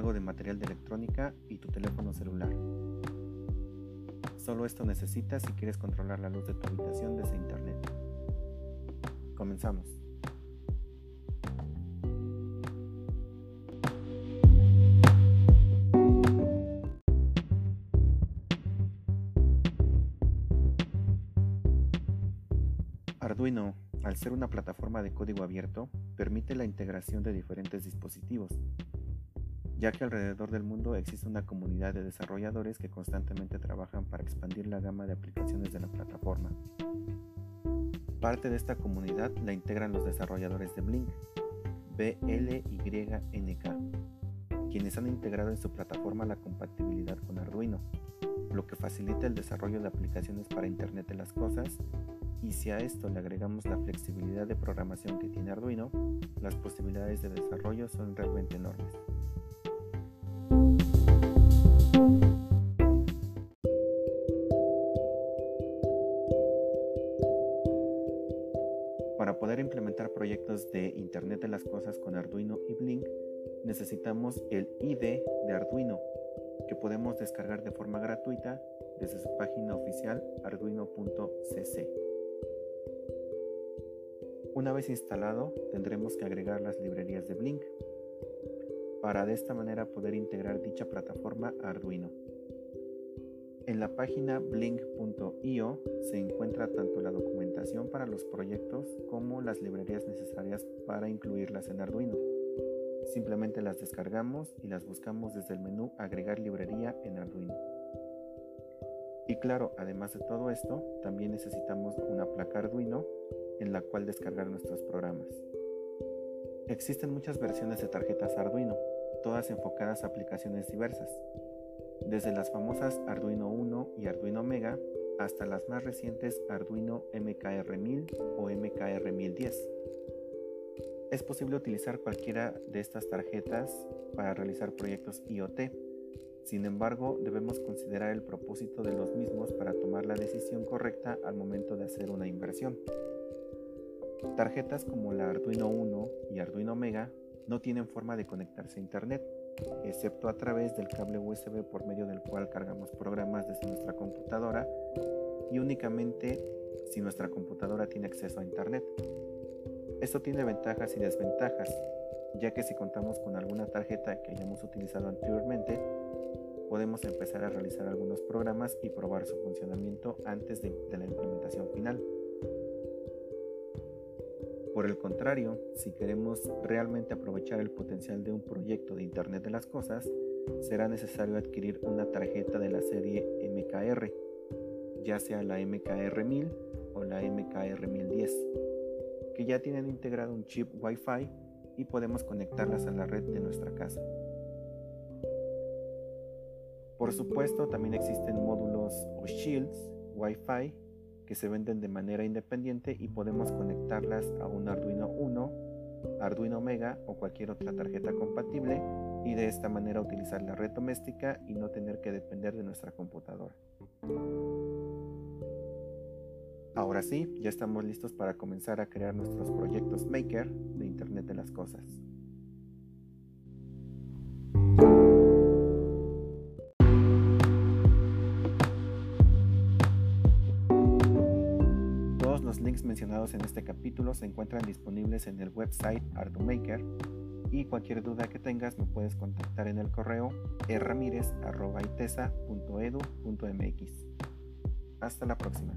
de material de electrónica y tu teléfono celular. Solo esto necesitas si quieres controlar la luz de tu habitación desde internet. Comenzamos. Arduino, al ser una plataforma de código abierto, permite la integración de diferentes dispositivos, ya que alrededor del mundo existe una comunidad de desarrolladores que constantemente trabajan para expandir la gama de aplicaciones de la plataforma. Parte de esta comunidad la integran los desarrolladores de Blink, BLYNK, quienes han integrado en su plataforma la compatibilidad con Arduino, lo que facilita el desarrollo de aplicaciones para Internet de las Cosas y si a esto le agregamos la flexibilidad de programación que tiene Arduino, las posibilidades de desarrollo son realmente enormes. Para poder implementar proyectos de Internet de las Cosas con Arduino y Blink, necesitamos el ID de Arduino, que podemos descargar de forma gratuita desde su página oficial arduino.cc. Una vez instalado, tendremos que agregar las librerías de Blink para de esta manera poder integrar dicha plataforma a Arduino. En la página blink.io se encuentra tanto la documentación para los proyectos como las librerías necesarias para incluirlas en Arduino. Simplemente las descargamos y las buscamos desde el menú Agregar librería en Arduino. Y claro, además de todo esto, también necesitamos una placa Arduino en la cual descargar nuestros programas. Existen muchas versiones de tarjetas Arduino, todas enfocadas a aplicaciones diversas desde las famosas Arduino 1 y Arduino Mega hasta las más recientes Arduino MKR1000 o MKR1010. Es posible utilizar cualquiera de estas tarjetas para realizar proyectos IoT. Sin embargo, debemos considerar el propósito de los mismos para tomar la decisión correcta al momento de hacer una inversión. Tarjetas como la Arduino 1 y Arduino Mega no tienen forma de conectarse a Internet excepto a través del cable USB por medio del cual cargamos programas desde nuestra computadora y únicamente si nuestra computadora tiene acceso a Internet. Esto tiene ventajas y desventajas, ya que si contamos con alguna tarjeta que hayamos utilizado anteriormente, podemos empezar a realizar algunos programas y probar su funcionamiento antes de, de la implementación final. Por el contrario, si queremos realmente aprovechar el potencial de un proyecto de Internet de las Cosas, será necesario adquirir una tarjeta de la serie MKR, ya sea la MKR1000 o la MKR1010, que ya tienen integrado un chip Wi-Fi y podemos conectarlas a la red de nuestra casa. Por supuesto, también existen módulos o shields Wi-Fi que se venden de manera independiente y podemos conectarlas a un Arduino 1, Arduino Mega o cualquier otra tarjeta compatible y de esta manera utilizar la red doméstica y no tener que depender de nuestra computadora. Ahora sí, ya estamos listos para comenzar a crear nuestros proyectos Maker de Internet de las Cosas. Links mencionados en este capítulo se encuentran disponibles en el website ArduMaker y cualquier duda que tengas me puedes contactar en el correo erramirez.itesa.edu.mx. Hasta la próxima.